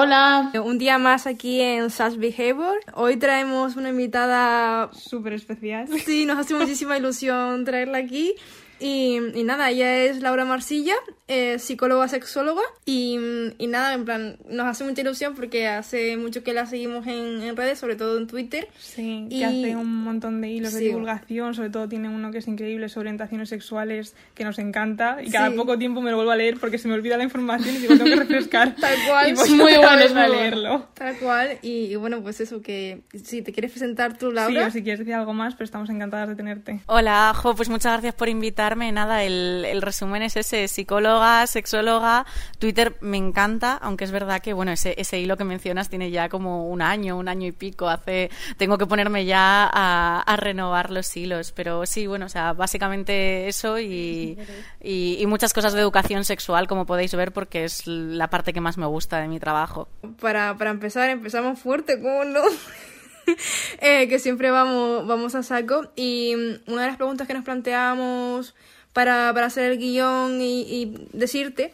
Hola. Un día más aquí en Sash Behavior. Hoy traemos una invitada súper especial. Sí, nos hace muchísima ilusión traerla aquí. Y, nada, ella es Laura Marcilla, eh, psicóloga sexóloga. Y, nada, en plan, nos hace mucha ilusión porque hace mucho que la seguimos en, redes, sobre todo en Twitter. Sí, que hace un montón de hilos de divulgación, sobre todo tiene uno que es increíble sobre orientaciones sexuales que nos encanta. Y cada poco tiempo me lo vuelvo a leer porque se me olvida la información y digo, tengo que refrescar. Tal cual. Y pues muy bueno es leerlo. Tal cual. Y, bueno, pues eso, que si te quieres presentar tú, Laura. Sí, o si quieres decir algo más, pero estamos encantadas de tenerte. Hola, Jo, pues muchas gracias por invitar nada, el, resumen es ese, psicóloga, sexóloga, Twitter me encanta, aunque es verdad que, bueno, ese, ese hilo que mencionas tiene ya como un año, un año y pico, hace, tengo que ponerme ya a, renovar los hilos, pero sí, bueno, o sea, básicamente eso y, y, muchas cosas de educación sexual, como podéis ver, porque es la parte que más me gusta de mi trabajo. Para, para empezar, empezamos fuerte, ¿cómo no? Eh, que siempre vamos, vamos a saco. Y mm, una de las preguntas que nos planteábamos para, hacer el guion y, decirte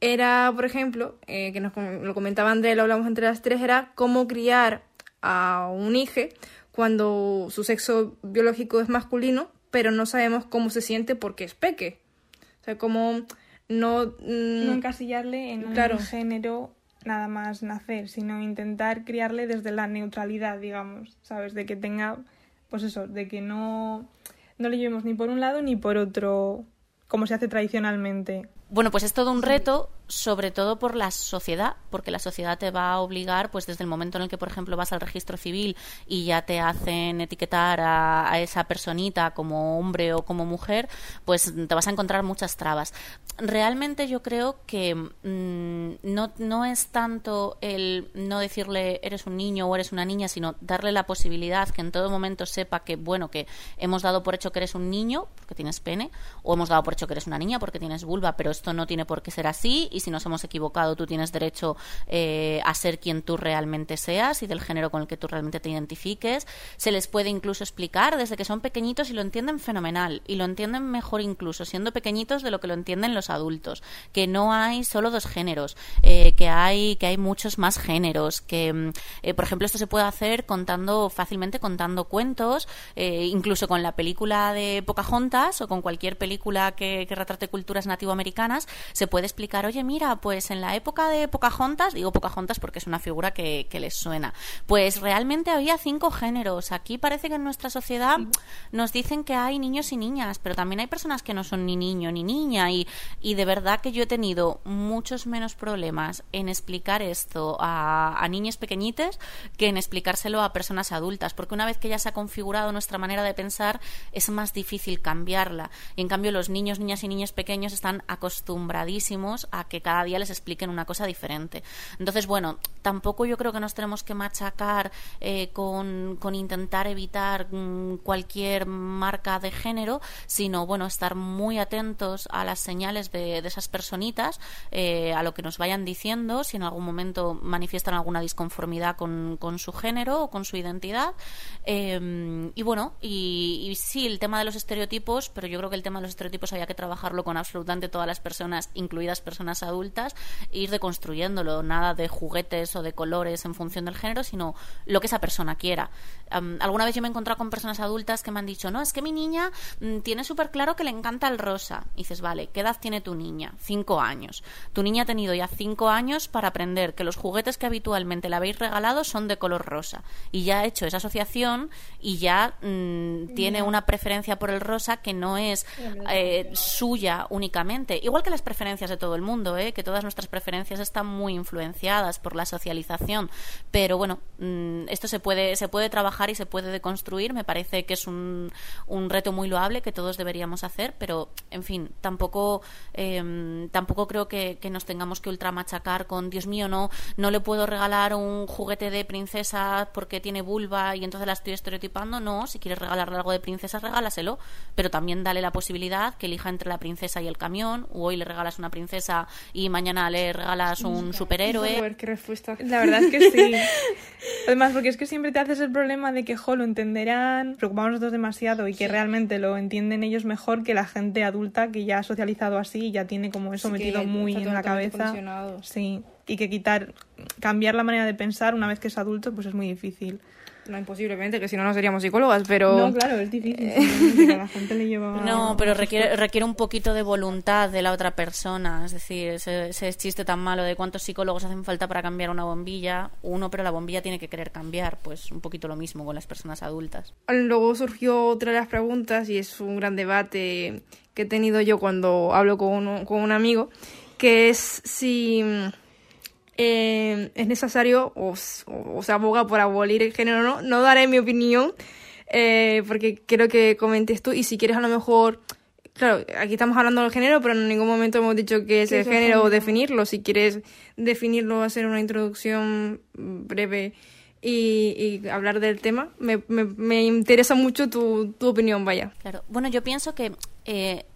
era, por ejemplo, eh, que nos lo comentaba André, lo hablamos entre las tres, era cómo criar a un hijo cuando su sexo biológico es masculino, pero no sabemos cómo se siente porque es peque. O sea, cómo no... Mm, no encasillarle en un género nada más nacer, sino intentar criarle desde la neutralidad, digamos, ¿sabes? De que tenga, pues eso, de que no, no le llevemos ni por un lado ni por otro, como se hace tradicionalmente. Bueno, pues es todo un reto sobre todo por la sociedad, porque la sociedad te va a obligar, pues desde el momento en el que, por ejemplo, vas al registro civil y ya te hacen etiquetar a, esa personita como hombre o como mujer, pues te vas a encontrar muchas trabas. Realmente yo creo que mm, no, no es tanto el no decirle eres un niño o eres una niña, sino darle la posibilidad que en todo momento sepa que, bueno, que hemos dado por hecho que eres un niño porque tienes pene, o hemos dado por hecho que eres una niña porque tienes vulva, pero esto no tiene por qué ser así y si nos hemos equivocado tú tienes derecho eh, a ser quien tú realmente seas y del género con el que tú realmente te identifiques. Se les puede incluso explicar desde que son pequeñitos y lo entienden fenomenal y lo entienden mejor incluso siendo pequeñitos de lo que lo entienden los adultos, que no hay solo dos géneros, eh, que hay que hay muchos más géneros, que mm, eh, por ejemplo esto se puede hacer contando fácilmente contando cuentos, incluso con la película de Pocahontas o con cualquier película que retrate culturas nativoamericanas se puede explicar, oye mira, pues en la época de Pocahontas, digo Pocahontas porque es una figura que, les suena, pues realmente había cinco géneros. Aquí parece que en nuestra sociedad nos dicen que hay niños y niñas, pero también hay personas que no son ni niño ni niña y, de verdad que yo he tenido muchos menos problemas en explicar esto a, a niños pequeñites que en explicárselo a personas adultas, porque una vez que ya se ha configurado nuestra manera de pensar es más difícil cambiarla. Y en cambio los niños, niñas y niños pequeños están acostumbradísimos a que que cada día les expliquen una cosa diferente. Entonces, bueno, tampoco yo creo que nos tenemos que machacar eh, con, intentar evitar mm, cualquier marca de género, sino, bueno, estar muy atentos a las señales de, esas personitas, eh, a lo que nos vayan diciendo, si en algún momento manifiestan alguna disconformidad con, su género o con su identidad. Em, y bueno, y, y sí, el tema de los estereotipos, pero yo creo que el tema de los estereotipos había que trabajarlo con absolutamente todas las personas, incluidas personas adultas, ir deconstruyéndolo, nada de juguetes o de colores en función del género, sino lo que esa persona quiera. alguna vez yo me he encontrado con personas adultas que me han dicho, no, es que mi niña mm, tiene súper claro que le encanta el rosa. Y dices, vale, ¿qué edad tiene tu niña? Cinco años. Tu niña ha tenido ya cinco años para aprender que los juguetes que habitualmente le habéis regalado son de color rosa. Y ya ha hecho esa asociación y ya mm, tiene una preferencia por el rosa que no es eh, suya únicamente. Igual que las preferencias de todo el mundo. ¿Eh? que todas nuestras preferencias están muy influenciadas por la socialización. Pero bueno, mm, esto se puede, se puede trabajar y se puede deconstruir. Me parece que es un, un reto muy loable que todos deberíamos hacer, pero en fin, tampoco, em, tampoco creo que, nos tengamos que ultramachacar con Dios mío, no, no le puedo regalar un juguete de princesa porque tiene vulva y entonces la estoy estereotipando. No, si quieres regalarle algo de princesa, regálaselo, pero también dale la posibilidad que elija entre la princesa y el camión, o hoy le regalas una princesa y mañana le regalas un superhéroe. qué respuesta. La verdad es que sí. Además, porque es que siempre te haces el problema de que, jo, lo entenderán, preocupamos nosotros demasiado y que realmente lo entienden ellos mejor que la gente adulta que ya ha socializado así y ya tiene como eso metido muy en la cabeza. Sí. y que quitar, cambiar la manera de pensar una vez que es adulto, pues es muy difícil. No, imposiblemente, que si no, no seríamos psicólogas, pero... No, claro, es difícil. la gente le lleva... No, pero requiere, requiere un poquito de voluntad de la otra persona. Es decir, ese, ese, chiste tan malo de cuántos psicólogos hacen falta para cambiar una bombilla. Uno, pero la bombilla tiene que querer cambiar. Pues un poquito lo mismo con las personas adultas. Luego surgió otra de las preguntas, y es un gran debate que he tenido yo cuando hablo con un, con un amigo, que es si eh, es necesario o, o, se aboga por abolir el género no. No daré mi opinión eh, porque quiero que comentes tú y si quieres a lo mejor... Claro, aquí estamos hablando del género, pero en ningún momento hemos dicho que es el género o definirlo. Si quieres definirlo, hacer una introducción breve y, y hablar del tema, me, me, me interesa mucho tu, tu, opinión, vaya. Claro, bueno, yo pienso que eh,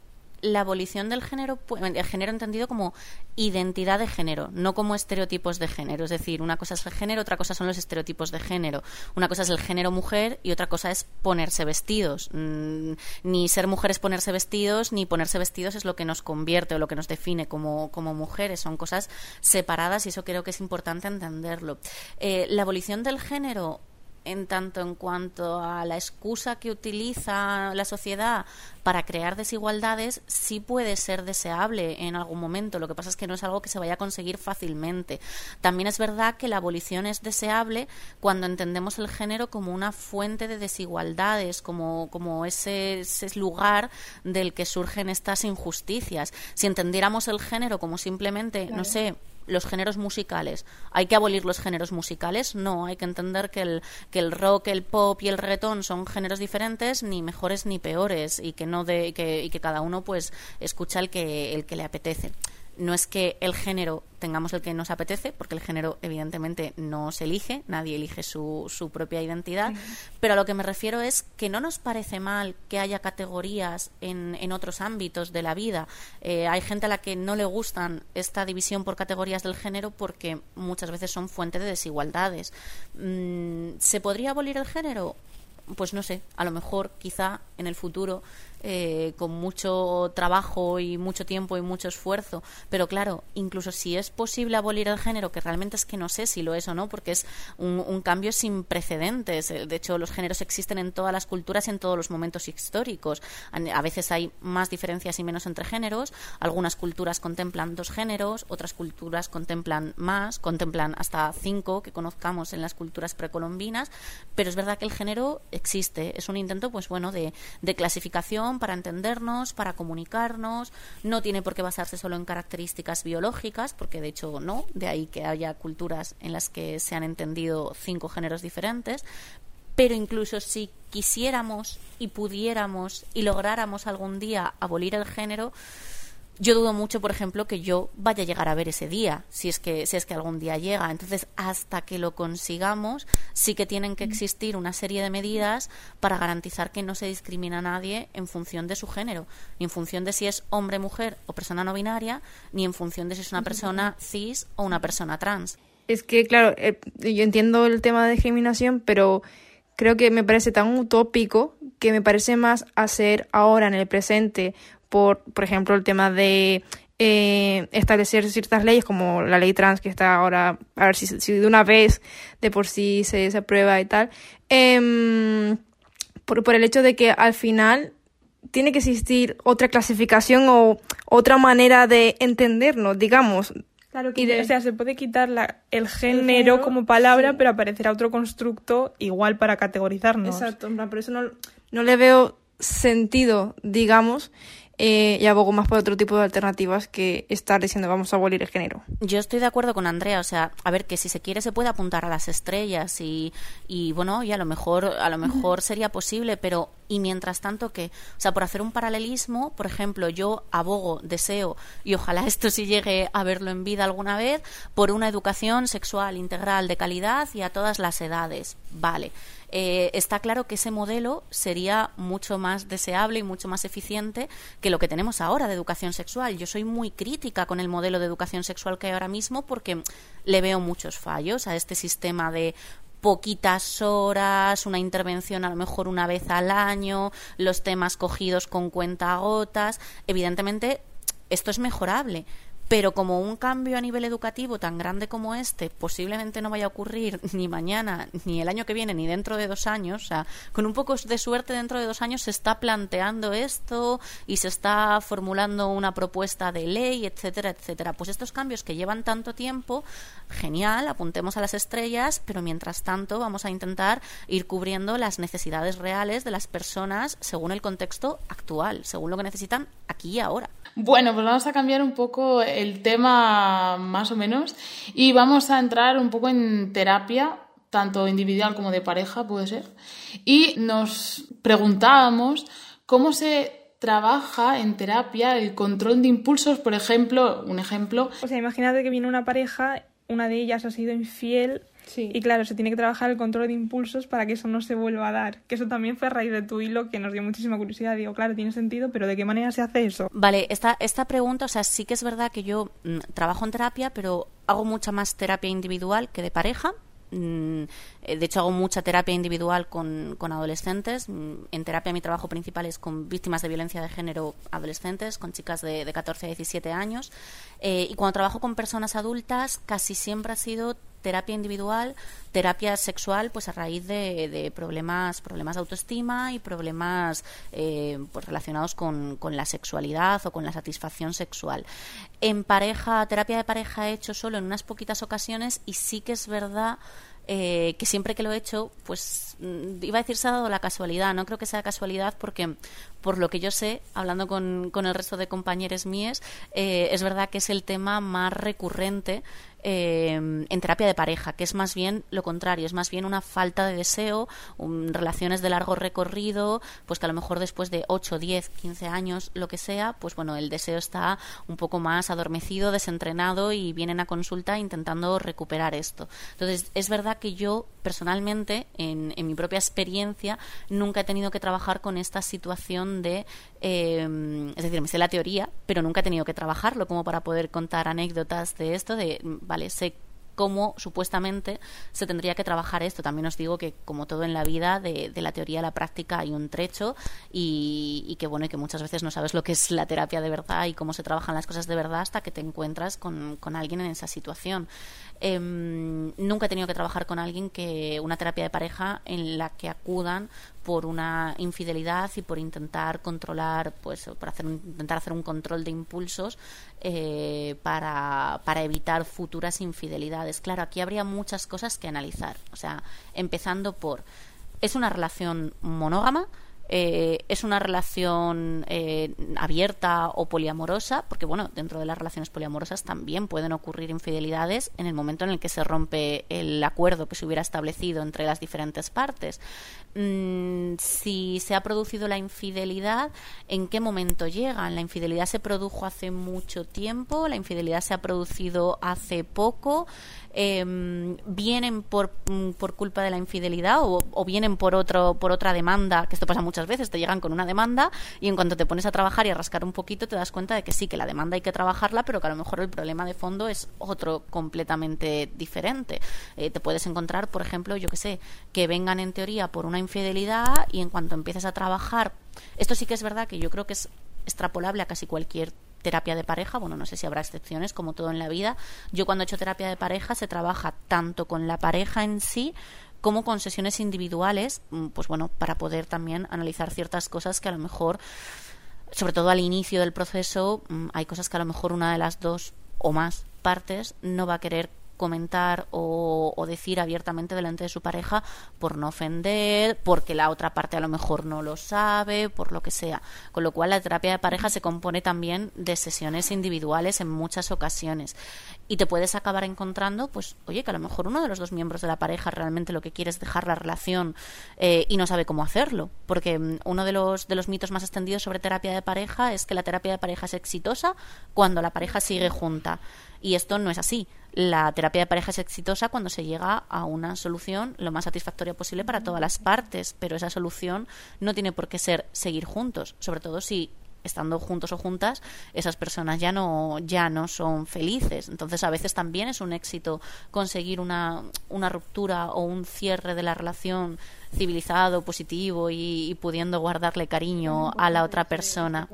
la abolición del género, el género entendido como identidad de género, no como estereotipos de género. Es decir, una cosa es el género, otra cosa son los estereotipos de género. Una cosa es el género mujer y otra cosa es ponerse vestidos. Mm, ni ser mujer es ponerse vestidos, ni ponerse vestidos es lo que nos convierte o lo que nos define como, como mujeres. Son cosas separadas y eso creo que es importante entenderlo. Eh, la abolición del género en tanto en cuanto a la excusa que utiliza la sociedad para crear desigualdades, sí puede ser deseable en algún momento. Lo que pasa es que no es algo que se vaya a conseguir fácilmente. También es verdad que la abolición es deseable cuando entendemos el género como una fuente de desigualdades, como, como ese, ese lugar del que surgen estas injusticias. Si entendiéramos el género como simplemente, no sé, los géneros musicales. ¿Hay que abolir los géneros musicales? No, hay que entender que el, que el rock, el pop y el reggaetón son géneros diferentes, ni mejores ni peores, y que no de, que, y que cada uno pues escucha el que, el que le apetece no es que el género tengamos el que nos apetece, porque el género evidentemente no se elige, nadie elige su, su propia identidad, pero a lo que me refiero es que no nos parece mal que haya categorías en, en otros ámbitos de la vida. Eh, hay gente a la que no le gustan esta división por categorías del género porque muchas veces son fuente de desigualdades. Mm, ¿Se podría abolir el género? Pues no sé, a lo mejor quizá en el futuro eh, con mucho trabajo y mucho tiempo y mucho esfuerzo. Pero claro, incluso si es posible abolir el género, que realmente es que no sé si lo es o no, porque es un, cambio sin precedentes. Eh, de hecho, los géneros existen en todas las culturas y en todos los momentos históricos. A veces hay más diferencias y menos entre géneros. Algunas culturas contemplan dos géneros, otras culturas contemplan más, contemplan hasta cinco que conozcamos en las culturas precolombinas. Pero es verdad que el género existe. Es un intento, pues bueno, de clasificación para entendernos, para comunicarnos, no tiene por qué basarse solo en características biológicas, porque de hecho no, de ahí que haya culturas en las que se han entendido cinco géneros diferentes, pero incluso si quisiéramos y pudiéramos y lográramos algún día abolir el género, yo dudo mucho, por ejemplo, que yo vaya a llegar a ver ese día, si es que, si es que algún día llega. Entonces, hasta que lo consigamos, sí que tienen que existir una serie de medidas para garantizar que no se discrimina a nadie en función de su género, ni en función de si es hombre, mujer o persona no binaria, ni en función de si es una persona cis o una persona trans. Es que, claro, eh, yo entiendo el tema de discriminación, pero creo que me parece tan utópico que me parece más hacer ahora en el presente por, por ejemplo, el tema de eh, establecer ciertas leyes como la ley trans que está ahora, a ver si, si de una vez de por sí se, se aprueba y tal, eh, por, por el hecho de que al final tiene que existir otra clasificación o otra manera de entendernos, digamos. Claro que, o sea, se puede quitar la, el, género como palabra, pero aparecerá otro constructo igual para categorizarnos. Exacto, por eso no, no le veo sentido, digamos, eh, y abogo más por otro tipo de alternativas que estar diciendo vamos a abolir el género. Yo estoy de acuerdo con Andrea, o sea, a ver que si se quiere se puede apuntar a las estrellas y, y bueno, y a lo mejor a lo mejor sería posible, pero y mientras tanto que, o sea, por hacer un paralelismo, por ejemplo, yo abogo, deseo y ojalá esto sí llegue a verlo en vida alguna vez por una educación sexual integral de calidad y a todas las edades. Vale. Eh, está claro que ese modelo sería mucho más deseable y mucho más eficiente que lo que tenemos ahora de educación sexual. Yo soy muy crítica con el modelo de educación sexual que hay ahora mismo porque le veo muchos fallos a este sistema de poquitas horas, una intervención a lo mejor una vez al año, los temas cogidos con cuentagotas. Evidentemente, esto es mejorable, pero como un cambio a nivel educativo tan grande como este posiblemente no vaya a ocurrir ni mañana, ni el año que viene, ni dentro de dos años, o sea, con un poco de suerte dentro de dos años se está planteando esto y se está formulando una propuesta de ley, etcétera, etcétera. Pues estos cambios que llevan tanto tiempo, genial, apuntemos a las estrellas, pero mientras tanto vamos a intentar ir cubriendo las necesidades reales de las personas según el contexto actual, según lo que necesitan aquí y ahora. Bueno, pues vamos a cambiar un poco el tema más o menos y vamos a entrar un poco en terapia, tanto individual como de pareja, puede ser. Y nos preguntábamos cómo se trabaja en terapia el control de impulsos, por ejemplo, un ejemplo. O sea, imagínate que viene una pareja, una de ellas ha sido infiel y claro, se tiene que trabajar el control de impulsos para que eso no se vuelva a dar. Que eso también fue a raíz de tu hilo que nos dio muchísima curiosidad. Digo, claro, tiene sentido, pero ¿de qué manera se hace eso? Vale, esta, esta pregunta, o sea, sí que es verdad que yo mm, trabajo en terapia, pero hago mucha más terapia individual que de pareja. Mm, eh, de hecho, hago mucha terapia individual con, con, adolescentes. Mm, en terapia mi trabajo principal es con víctimas de violencia de género adolescentes, con chicas de, de 14 a 17 años. Eh, y cuando trabajo con personas adultas, casi siempre ha sido terapia individual, terapia sexual, pues a raíz de, problemas, problemas de autoestima y problemas eh, pues relacionados con, con, la sexualidad o con la satisfacción sexual. En pareja, terapia de pareja he hecho solo en unas poquitas ocasiones y sí que es verdad eh, que siempre que lo he hecho, pues mm, iba a decir se ha dado la casualidad. No creo que sea casualidad porque, por lo que yo sé, hablando con, con el resto de compañeros míos, eh, es verdad que es el tema más recurrente eh, en terapia de pareja, que es más bien lo contrario, es más bien una falta de deseo, relaciones de largo recorrido, pues que a lo mejor después de 8, 10, 15 años, lo que sea, pues bueno, el deseo está un poco más adormecido, desentrenado y vienen a consulta intentando recuperar esto. Entonces, es verdad que yo personalmente, en, en mi propia experiencia, nunca he tenido que trabajar con esta situación de, eh, es decir, me sé la teoría, pero nunca he tenido que trabajarlo como para poder contar anécdotas de esto, de ¿vale? Sé cómo supuestamente se tendría que trabajar esto. También os digo que, como todo en la vida, de, la teoría a la práctica hay un trecho y, que, bueno, y que muchas veces no sabes lo que es la terapia de verdad y cómo se trabajan las cosas de verdad hasta que te encuentras con, con alguien en esa situación. Em, nunca he tenido que trabajar con alguien que una terapia de pareja en la que acudan por una infidelidad y por intentar controlar, pues, por hacer intentar hacer un control de impulsos eh, para, para evitar futuras infidelidades. Claro, aquí habría muchas cosas que analizar. O sea, empezando por, ¿es una relación monógama? Eh, es una relación eh, abierta o poliamorosa, porque bueno, dentro de las relaciones poliamorosas también pueden ocurrir infidelidades en el momento en el que se rompe el acuerdo que se hubiera establecido entre las diferentes partes. Mm, si se ha producido la infidelidad, ¿en qué momento llegan? ¿La infidelidad se produjo hace mucho tiempo? ¿La infidelidad se ha producido hace poco? Eh, vienen por, mm, por, culpa de la infidelidad o, vienen por otro por otra demanda que esto pasa muchas veces te llegan con una demanda y en cuanto te pones a trabajar y a rascar un poquito te das cuenta de que sí que la demanda hay que trabajarla pero que a lo mejor el problema de fondo es otro completamente diferente. Eh, te puedes encontrar por ejemplo yo que sé que vengan en teoría por una infidelidad y en cuanto empieces a trabajar esto sí que es verdad que yo creo que es extrapolable a casi cualquier terapia de pareja, bueno, no sé si habrá excepciones, como todo en la vida. Yo cuando he hecho terapia de pareja se trabaja tanto con la pareja en sí como con sesiones individuales, mm, pues bueno, para poder también analizar ciertas cosas que a lo mejor, sobre todo al inicio del proceso, mm, hay cosas que a lo mejor una de las dos o más partes no va a querer comentar o, decir abiertamente delante de su pareja por no ofender, porque la otra parte a lo mejor no lo sabe, por lo que sea. Con lo cual la terapia de pareja se compone también de sesiones individuales en muchas ocasiones. Y te puedes acabar encontrando, pues, oye, que a lo mejor uno de los dos miembros de la pareja realmente lo que quiere es dejar la relación eh, y no sabe cómo hacerlo. Porque mm, uno de los, de los mitos más extendidos sobre terapia de pareja es que la terapia de pareja es exitosa cuando la pareja sigue junta. Y esto no es así. La terapia de pareja es exitosa cuando se llega a una solución lo más satisfactoria posible para todas las partes, pero esa solución no tiene por qué ser seguir juntos, sobre todo si estando juntos o juntas, esas personas ya no, ya no son felices. Entonces, a veces también es un éxito conseguir una, una ruptura o un cierre de la relación civilizado, positivo y pudiendo guardarle cariño a la otra persona.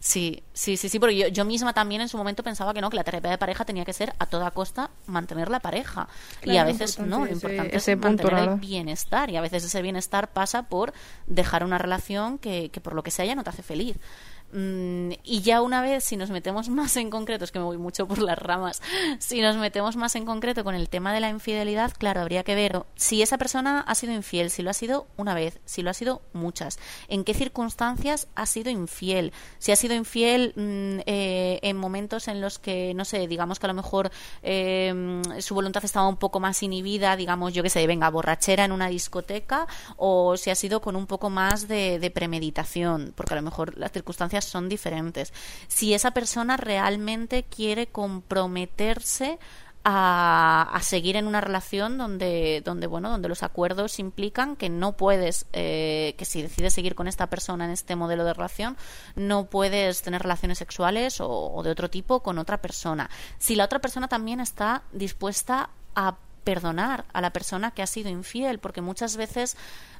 Sí, sí, sí, sí, porque yo, yo, misma también en su momento pensaba que no, que la terapia de pareja tenía que ser a toda costa mantener la pareja. y a veces no, lo importante es mantener el bienestar. Y a veces ese bienestar pasa por dejar una relación que, que por lo que sea ya no te hace feliz. Mm, y ya una vez, si nos metemos más en concreto, es que me voy mucho por las ramas, si nos metemos más en concreto con el tema de la infidelidad, claro, habría que ver si esa persona ha sido infiel, si lo ha sido una vez, si lo ha sido muchas, en qué circunstancias ha sido infiel, si ha sido infiel mm, eh, en momentos en los que, no sé, digamos que a lo mejor eh, su voluntad estaba un poco más inhibida, digamos, yo que sé, venga, borrachera en una discoteca, o si ha sido con un poco más de premeditación, porque a lo mejor las circunstancias son diferentes. Si esa persona realmente quiere comprometerse a, seguir en una relación donde, donde, bueno, donde los acuerdos implican que no puedes, eh, que si decides seguir con esta persona en este modelo de relación, no puedes tener relaciones sexuales o de otro tipo con otra persona. Si la otra persona también está dispuesta a perdonar a la persona que ha sido infiel, porque muchas veces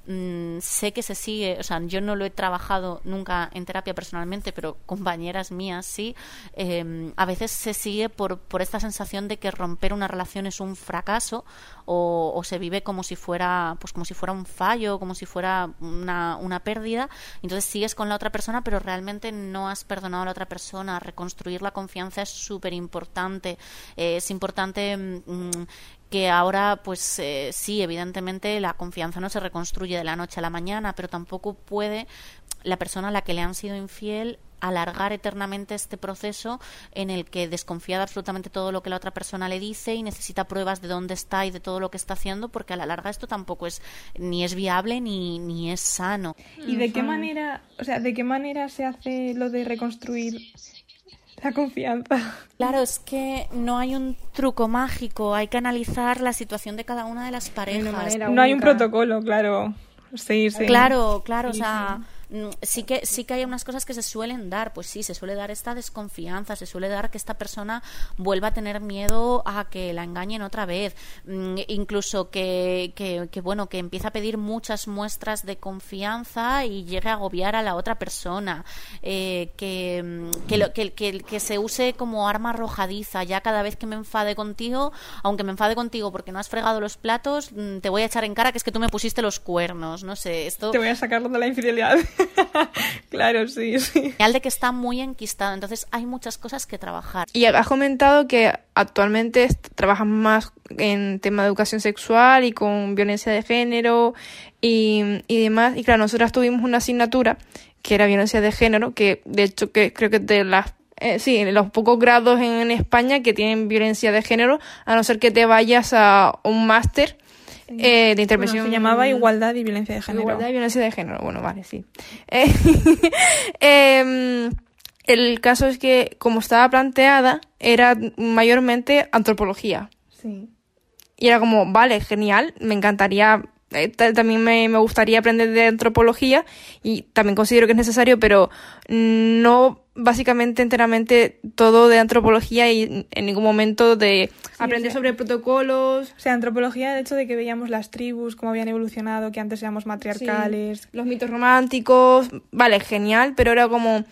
Mm, sé que se sigue, o sea, yo no lo he trabajado nunca en terapia personalmente, pero compañeras mías sí, em, a veces se sigue por, por esta sensación de que romper una relación es un fracaso o, se vive como si fuera, pues como si fuera un fallo, como si fuera una, una pérdida, entonces sigues con la otra persona, pero realmente no has perdonado a la otra persona, reconstruir la confianza es súper importante, eh, es importante mm, que ahora, pues eh, sí, evidentemente la confianza no se reconstruye de la noche a la mañana, pero tampoco puede la persona a la que le han sido infiel alargar eternamente este proceso en el que desconfía de absolutamente todo lo que la otra persona le dice y necesita pruebas de dónde está y de todo lo que está haciendo porque a la larga esto tampoco es ni es viable ni, ni es sano. ¿Y de qué manera, o sea, de qué manera se hace lo de reconstruir la confianza. Claro, es que no hay un truco mágico, hay que analizar la situación de cada una de las parejas. No hay un protocolo, claro. Sí, sí. Claro, claro, o sea, sí que sí que hay unas cosas que se suelen dar pues sí se suele dar esta desconfianza se suele dar que esta persona vuelva a tener miedo a que la engañen otra vez. Mm, incluso que, que, bueno que empiece a pedir muchas muestras de confianza y llegue a agobiar a la otra persona. Eh, que, mm, que, lo, que, que, se use como arma arrojadiza. Ya cada vez que me enfade contigo aunque me enfade contigo porque no has fregado los platos te voy a echar en cara que es que tú me pusiste los cuernos. No sé esto te voy a sacarlo de la infidelidad claro, sí, sí. Al de que está muy enquistado, entonces hay muchas cosas que trabajar. Y has comentado que actualmente trabajas más en tema de educación sexual y con violencia de género y, y demás. Y claro, nosotras tuvimos una asignatura que era violencia de género, que de hecho que creo que de las eh, sí, los pocos grados en España que tienen violencia de género, a no ser que te vayas a un máster eh, de intervención. se llamaba Igualdad y Violencia de Género. Igualdad y Violencia de Género, bueno, vale, sí. Eh, em, el caso es que, como estaba planteada, era mayormente antropología. Sí. Y era como, vale, genial, me encantaría eh, también me, me, gustaría aprender de antropología y también considero que es necesario, pero no básicamente enteramente todo de antropología y en ningún momento de aprender sobre protocolos. O sea, antropología, el hecho de que veíamos las tribus, cómo habían evolucionado, que antes éramos matriarcales. los mitos románticos, vale, genial, pero era como...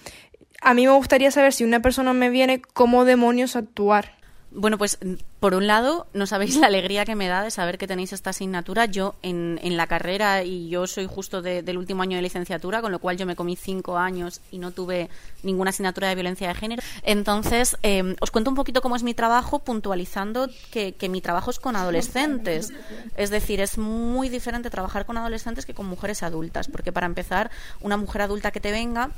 A mí me gustaría saber si una persona me viene, cómo demonios actuar. Bueno, pues por un lado, no sabéis la alegría que me da de saber que tenéis esta asignatura. Yo en, en la carrera, y yo soy justo del último año de licenciatura, con lo cual yo me comí cinco años y no tuve ninguna asignatura de violencia de género. Entonces, em, os cuento un poquito cómo es mi trabajo, puntualizando que, que mi trabajo es con adolescentes. Es decir, es muy diferente trabajar con adolescentes que con mujeres adultas, porque para empezar, una mujer adulta que te venga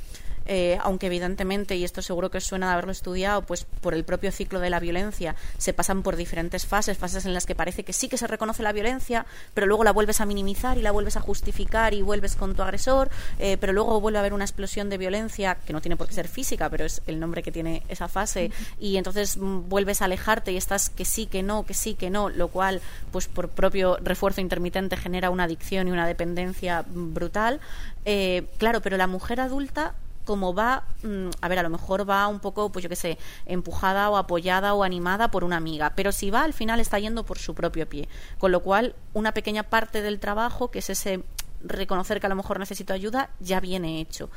eh, aunque evidentemente, y esto seguro que os suena de haberlo estudiado, pues por el propio ciclo de la violencia se pasan por diferentes fases, fases en las que parece que sí que se reconoce la violencia, pero luego la vuelves a minimizar y la vuelves a justificar y vuelves con tu agresor, eh, pero luego vuelve a haber una explosión de violencia que no tiene por qué ser física, pero es el nombre que tiene esa fase, y entonces mm, vuelves a alejarte y estás que sí, que no, que sí, que no, lo cual, pues por propio refuerzo intermitente genera una adicción y una dependencia brutal. Eh, claro, pero la mujer adulta como va, mm, a ver, a lo mejor va un poco, pues yo qué sé, empujada o apoyada o animada por una amiga, pero si va, al final está yendo por su propio pie. Con lo cual, una pequeña parte del trabajo, que es ese reconocer que a lo mejor necesito ayuda, ya viene hecho.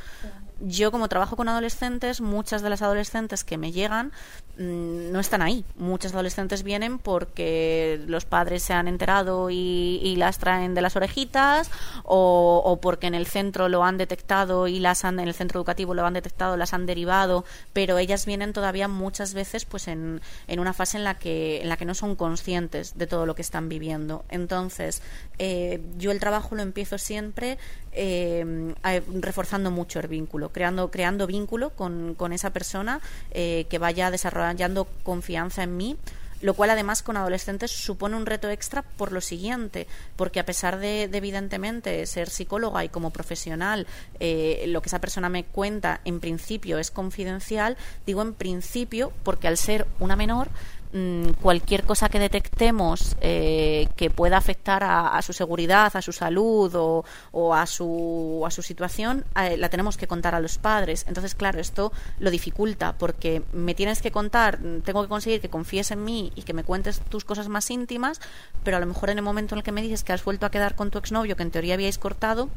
yo como trabajo con adolescentes, muchas de las adolescentes que me llegan no están ahí. Muchas adolescentes vienen porque los padres se han enterado y, las traen de las orejitas o, porque en el centro lo han detectado y las han, en el centro educativo lo han detectado, las han derivado, pero ellas vienen todavía muchas veces pues en, en una fase en la que en la que no son conscientes de todo lo que están viviendo. Entonces, eh, yo el trabajo lo empiezo siempre eh, reforzando mucho el vínculo, creando, creando vínculo con, con esa persona eh, que vaya desarrollando confianza en mí lo cual además con adolescentes supone un reto extra por lo siguiente, porque a pesar de, evidentemente ser psicóloga y como profesional, eh, lo que esa persona me cuenta en principio es confidencial, digo en principio porque al ser una menor Mm, cualquier cosa que detectemos eh, que pueda afectar a, su seguridad, a su salud o, a, su, a su situación, eh, la tenemos que contar a los padres. Entonces, claro, esto lo dificulta porque me tienes que contar, tengo que conseguir que confíes en mí y que me cuentes tus cosas más íntimas, pero a lo mejor en el momento en el que me dices que has vuelto a quedar con tu exnovio, que en teoría habíais cortado,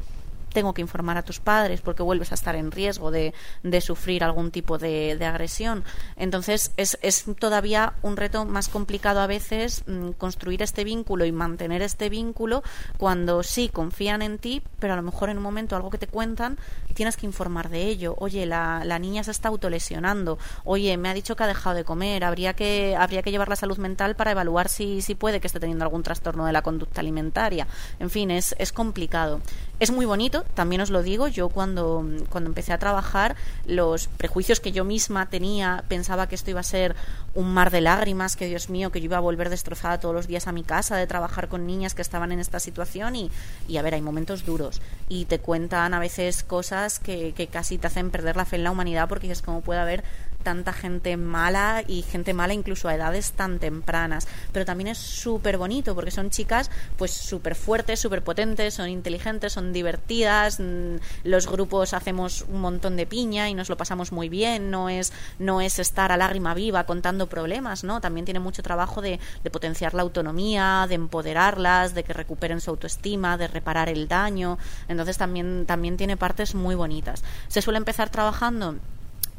tengo que informar a tus padres porque vuelves a estar en riesgo de, sufrir algún tipo de, agresión. Entonces es, es, todavía un reto más complicado a veces mm, construir este vínculo y mantener este vínculo cuando sí confían en ti, pero a lo mejor en un momento algo que te cuentan tienes que informar de ello. Oye, la, la niña se está autolesionando. Oye, me ha dicho que ha dejado de comer. Habría que, habría que llevar la salud mental para evaluar si, si puede que esté teniendo algún trastorno de la conducta alimentaria. En fin, es complicado. Es muy bonito, también os lo digo, yo cuando, cuando empecé a trabajar, los prejuicios que yo misma tenía, pensaba que esto iba a ser un mar de lágrimas, que Dios mío, que yo iba a volver destrozada todos los días a mi casa de trabajar con niñas que estaban en esta situación y, y a ver, hay momentos duros. Y te cuentan a veces cosas que, que casi te hacen perder la fe en la humanidad porque es como puede haber tanta gente mala y gente mala incluso a edades tan tempranas. Pero también es súper bonito porque son chicas pues súper fuertes, súper potentes, son inteligentes, son divertidas, mm, los grupos hacemos un montón de piña y nos lo pasamos muy bien, no es, no es estar a lágrima viva contando problemas, ¿no? También tiene mucho trabajo de, de potenciar la autonomía, de empoderarlas, de que recuperen su autoestima, de reparar el daño. Entonces también, también tiene partes muy bonitas. Se suele empezar trabajando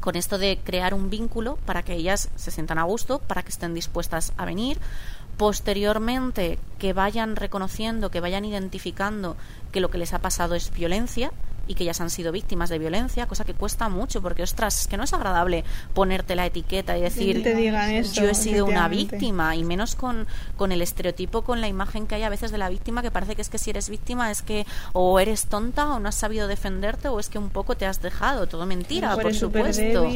con esto de crear un vínculo para que ellas se sientan a gusto, para que estén dispuestas a venir. Posteriormente, que vayan reconociendo, que vayan identificando que lo que les ha pasado es violencia, y que ellas han sido víctimas de violencia, cosa que cuesta mucho porque, ostras, es que no es agradable ponerte la etiqueta y decir, yo he sido una víctima, y menos con, con el estereotipo, con la imagen que hay a veces de la víctima, que parece que es que si eres víctima es que o eres tonta o no has sabido defenderte o es que un poco te has dejado, todo mentira, por supuesto.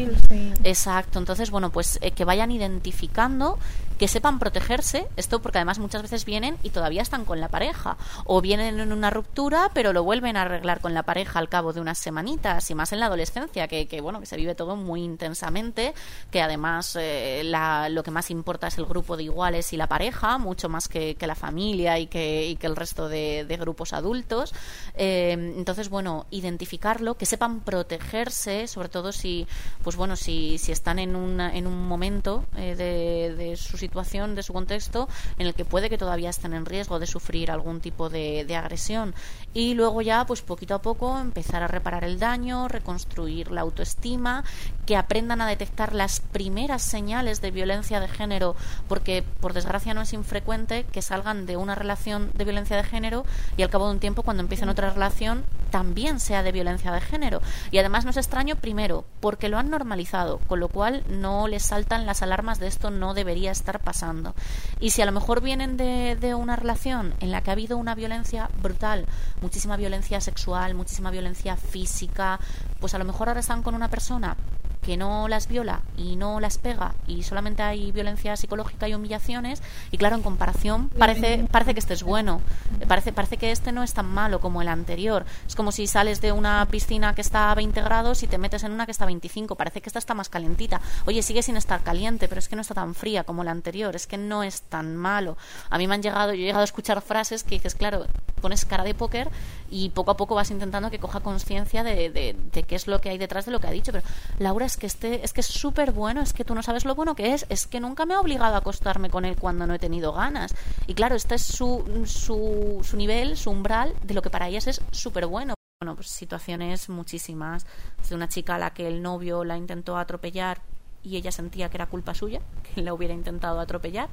Exacto, entonces, bueno, pues eh, que vayan identificando que sepan protegerse, esto porque además muchas veces vienen y todavía están con la pareja, o vienen en una ruptura, pero lo vuelven a arreglar con la pareja al cabo de unas semanitas, y más en la adolescencia, que, que bueno, que se vive todo muy intensamente, que además eh, la, lo que más importa es el grupo de iguales y la pareja, mucho más que, que la familia y que, y que el resto de, de grupos adultos. Eh, entonces, bueno, identificarlo, que sepan protegerse, sobre todo si, pues bueno, si, si están en, una, en un momento eh, de, su situación de su contexto, en el que puede que todavía estén en riesgo de sufrir algún tipo de agresión. Y luego ya, pues poquito a poco, empezar a reparar el daño, reconstruir la autoestima, que aprendan a detectar las primeras señales de violencia de género, porque por desgracia no es infrecuente que salgan de una relación de violencia de género y al cabo de un tiempo, cuando empiecen otra relación, también sea de violencia de género. Y además no es extraño, primero, porque lo han normalizado, con lo cual no les saltan las alarmas de esto no debería estar pasando. Y si a lo mejor vienen de, de una relación en la que ha habido una violencia brutal, muchísima violencia sexual, muchísima violencia física, pues a lo mejor ahora están con una persona que no las viola y no las pega y solamente hay violencia psicológica y humillaciones y claro en comparación parece parece que este es bueno. Parece parece que este no es tan malo como el anterior. Es como si sales de una piscina que está a 20 grados y te metes en una que está a 25 parece que esta está más calentita. Oye sigue sin estar caliente pero es que no está tan fría como la anterior. Es que no es tan malo. A mí me han llegado yo he llegado a escuchar frases que dices claro pones cara de póker y poco a poco vas intentando que coja conciencia de, de, de qué es lo que hay detrás de lo que ha dicho. Pero Laura es que este, es que es súper bueno, es que tú no sabes lo bueno que es, es que nunca me ha obligado a acostarme con él cuando no he tenido ganas. Y claro, este es su, su, su nivel, su umbral de lo que para ellas es súper bueno. bueno, pues situaciones muchísimas. De una chica a la que el novio la intentó atropellar y ella sentía que era culpa suya, que la hubiera intentado atropellar.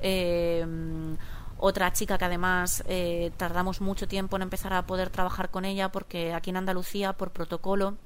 Eh, otra chica que además eh, tardamos mucho tiempo en empezar a poder trabajar con ella porque aquí en Andalucía, por protocolo,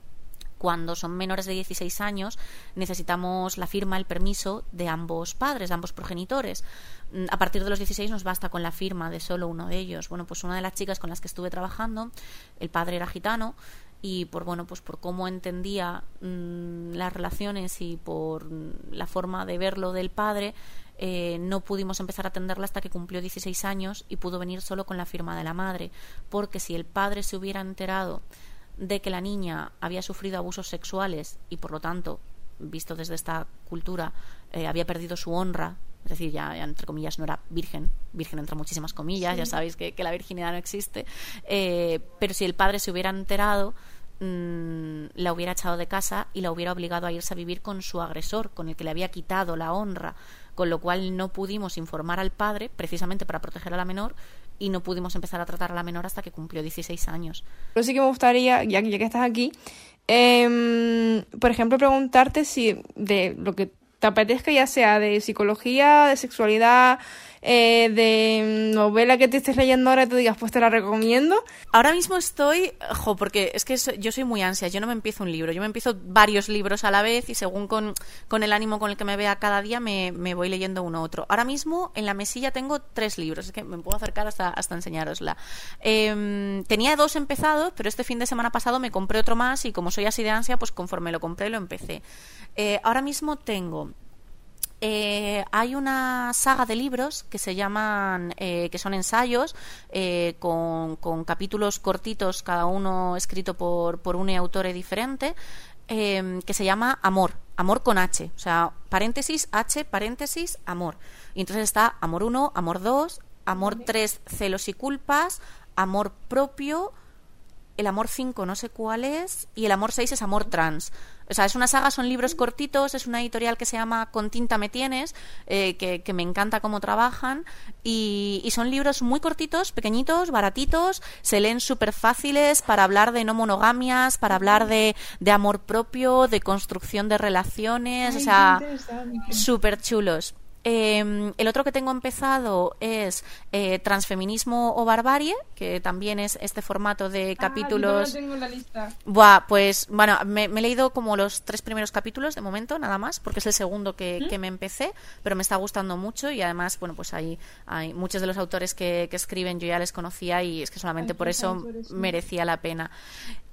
cuando son menores de 16 años, necesitamos la firma, el permiso de ambos padres, de ambos progenitores. Mm, a partir de los 16 nos basta con la firma de solo uno de ellos. Bueno, pues una de las chicas con las que estuve trabajando, el padre era gitano y por bueno, pues por cómo entendía mm, las relaciones y por la forma de verlo del padre, eh, no pudimos empezar a atenderla hasta que cumplió 16 años y pudo venir solo con la firma de la madre, porque si el padre se hubiera enterado de que la niña había sufrido abusos sexuales y por lo tanto, visto desde esta cultura, eh, había perdido su honra, es decir, ya, entre comillas no era virgen, virgen entre muchísimas comillas, ya sabéis que, la virginidad no existe, eh, pero si el padre se hubiera enterado, mm, la hubiera echado de casa y la hubiera obligado a irse a vivir con su agresor, con el que le había quitado la honra con lo cual no pudimos informar al padre precisamente para proteger a la menor y no pudimos empezar a tratar a la menor hasta que cumplió 16 años. Pero sí que me gustaría, ya, ya que estás aquí, em, por ejemplo, preguntarte si de lo que te apetezca, ya sea de psicología, de sexualidad, eh, de novela que te estés leyendo ahora y te digas, pues te la recomiendo. Ahora mismo estoy, jo, porque es que yo soy muy ansia, yo no me empiezo un libro, yo me empiezo varios libros a la vez y según con, con el ánimo con el que me vea cada día me, me, voy leyendo uno u otro. Ahora mismo en la mesilla tengo tres libros, es que me puedo acercar hasta, hasta enseñarosla. Em, tenía dos empezados, pero este fin de semana pasado me compré otro más y como soy así de ansia, pues conforme lo compré lo empecé. Eh, ahora mismo tengo eh, hay una saga de libros que se llaman, eh, que son ensayos, eh, con, capítulos cortitos, cada uno escrito por, por un autor diferente, que se llama Amor, Amor con H, o sea, paréntesis, H, paréntesis, Amor. Y entonces está Amor 1, Amor 2, Amor 3, Celos y Culpas, Amor propio, el Amor 5 no sé cuál es, y el Amor 6 es Amor trans. O sea, es una saga, son libros cortitos, es una editorial que se llama Con tinta me tienes, eh, que, me encanta cómo trabajan, y, son libros muy cortitos, pequeñitos, baratitos, se leen súper fáciles para hablar de no monogamias, para hablar de, de amor propio, de construcción de relaciones, o sea, súper chulos. Em, el otro que tengo empezado es eh, Transfeminismo o Barbarie, que también es este formato de ah, capítulos. tengo la lista. Buah, pues bueno, me, he leído como los tres primeros capítulos de momento, nada más, porque es el segundo que, ¿Mm? me empecé, pero me está gustando mucho y además, bueno, pues hay, hay muchos de los autores que, escriben, yo ya les conocía y es que solamente por eso merecía la pena.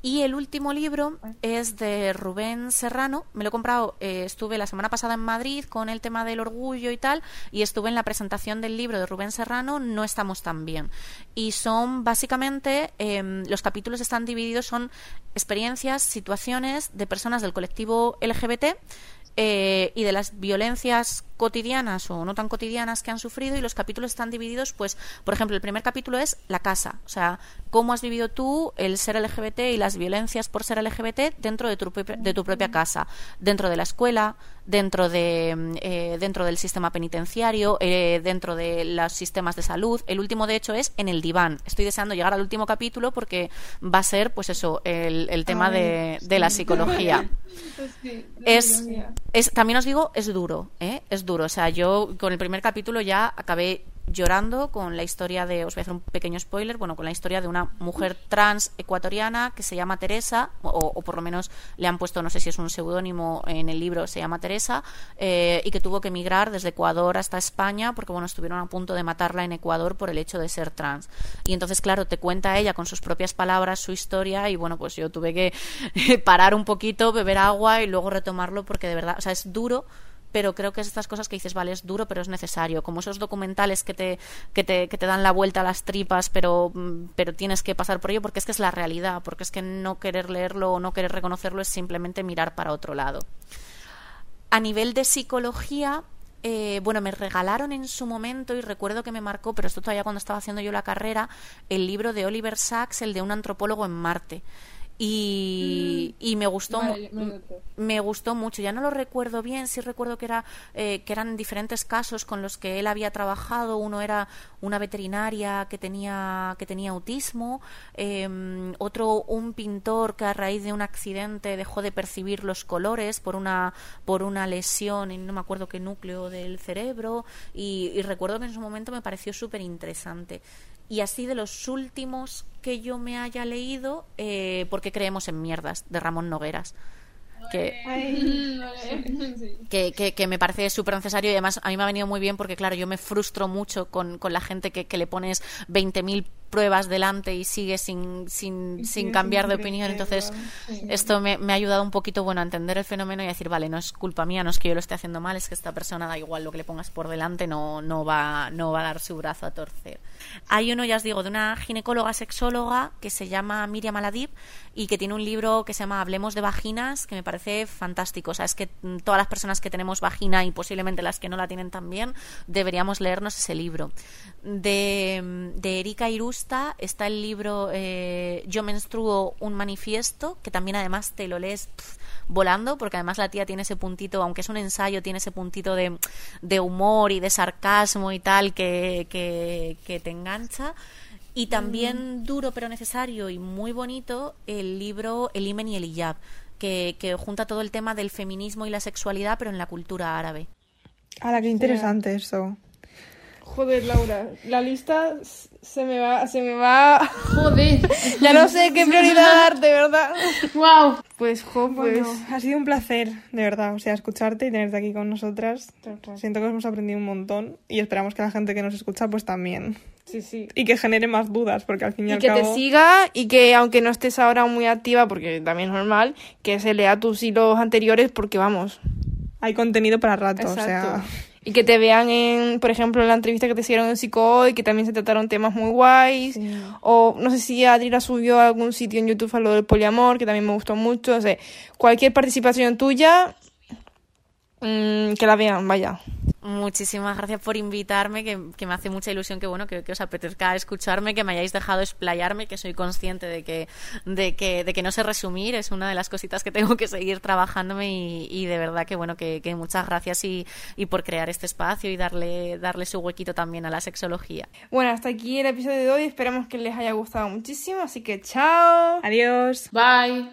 Y el último libro es de Rubén Serrano. Me lo he comprado, eh, estuve la semana pasada en Madrid con el tema del orgullo y tal, y estuve en la presentación del libro de Rubén Serrano, No estamos tan bien. Y son básicamente, em, los capítulos están divididos, son experiencias, situaciones de personas del colectivo LGBT eh, y de las violencias cotidianas o no tan cotidianas que han sufrido y los capítulos están divididos, pues, por ejemplo, el primer capítulo es la casa, o sea, cómo has vivido tú el ser LGBT y las violencias por ser LGBT dentro de tu, de tu propia casa, dentro de la escuela, dentro, de, mm, eh, dentro del sistema penitenciario, eh, dentro de los sistemas de salud. El último, de hecho, es en el diván. Estoy deseando llegar al último capítulo porque va a ser, pues eso, el, el tema de, de, la psicología. Pues es, es, también os digo, es duro, ¿eh? es duro. O sea, yo con el primer capítulo ya acabé llorando con la historia de, os voy a hacer un pequeño spoiler, bueno, con la historia de una mujer trans ecuatoriana que se llama Teresa, o, por lo menos le han puesto, no sé si es un seudónimo en el libro, se llama Teresa, eh, y que tuvo que emigrar desde Ecuador hasta España porque, bueno, estuvieron a punto de matarla en Ecuador por el hecho de ser trans. Y entonces, claro, te cuenta ella con sus propias palabras su historia y, bueno, pues yo tuve que parar un poquito, beber agua y luego retomarlo porque de verdad, o sea, es duro pero creo que es estas cosas que dices, vale, es duro, pero es necesario. Como esos documentales que te, que te, que te dan la vuelta a las tripas, pero, mm, pero tienes que pasar por ello porque es que es la realidad, porque es que no querer leerlo o no querer reconocerlo es simplemente mirar para otro lado. A nivel de psicología, eh, bueno, me regalaron en su momento, y recuerdo que me marcó, pero esto todavía cuando estaba haciendo yo la carrera, el libro de Oliver Sacks, el de un antropólogo en Marte y, y me gustó me gustó mucho. Ya no lo recuerdo bien. Sí recuerdo que era eh, que eran diferentes casos con los que él había trabajado. Uno era una veterinaria que tenía que tenía autismo. Em, otro un pintor que a raíz de un accidente dejó de percibir los colores por una por una lesión en no me acuerdo qué núcleo del cerebro. Y, y recuerdo que en su momento me pareció súper interesante y así de los últimos que yo me haya leído, eh, porque creemos en mierdas, de Ramón Nogueras. Que, que, que, me parece súper necesario y además a mí me ha venido muy bien porque claro yo me frustro mucho con, con la gente que, que le pones 20.000 pruebas delante y sigue sin, sin, sin cambiar de opinión. Entonces, esto me, me, ha ayudado un poquito bueno, a entender el fenómeno y a decir, vale, no es culpa mía, no es que yo lo esté haciendo mal, es que esta persona, da igual lo que le pongas por delante, no, no, va, no va a dar su brazo a torcer. Hay uno, ya os digo, de una ginecóloga sexóloga que se llama Miriam Aladib y que tiene un libro que se llama Hablemos de vaginas, que me parece fantástico. O sea, es que todas las personas que tenemos vagina y posiblemente las que no la tienen también, deberíamos leernos ese libro. De, de Erika Irus está el libro eh, Yo menstruo un manifiesto, que también además te lo lees volando, porque además la tía tiene ese puntito, aunque es un ensayo, tiene ese puntito de, de humor y de sarcasmo y tal que, que, te engancha. Y también mm. duro pero necesario y muy bonito el libro El Imen y el Hijab, que, que junta todo el tema del feminismo y la sexualidad, pero en la cultura árabe. ¡Hala, qué interesante eso! Joder, Laura, la lista se me va, se me va. Joder. ya no sé qué prioridad dar, de verdad. Wow. Pues, jo, pues. ha sido un placer, de verdad. O sea, escucharte y tenerte aquí con nosotras. Siento que hemos aprendido un montón y esperamos que la gente que nos escucha, pues también. Sí, sí. Y que genere más dudas, porque al fin y, y al que cabo. te siga y que, aunque no estés ahora muy activa, porque también es normal, que se lea tus hilos anteriores, porque vamos. Hay contenido para rato, o sea y que te vean en, por ejemplo, en la entrevista que te hicieron en y que también se trataron temas muy guays, o no sé si Adri subió a algún sitio en YouTube a lo del poliamor, que también me gustó mucho, o sea, cualquier participación tuya, mmm, que la vean, vaya. Muchísimas gracias por invitarme, que, me hace mucha ilusión que bueno que, os apetezca escucharme, que me hayáis dejado explayarme, que soy consciente de que, de que, de que no sé resumir, es una de las cositas que tengo que seguir trabajándome y, de verdad que bueno, que, muchas gracias y, y, por crear este espacio y darle, darle su huequito también a la sexología. Bueno, hasta aquí el episodio de hoy, esperamos que les haya gustado muchísimo, así que chao. Adiós. Bye.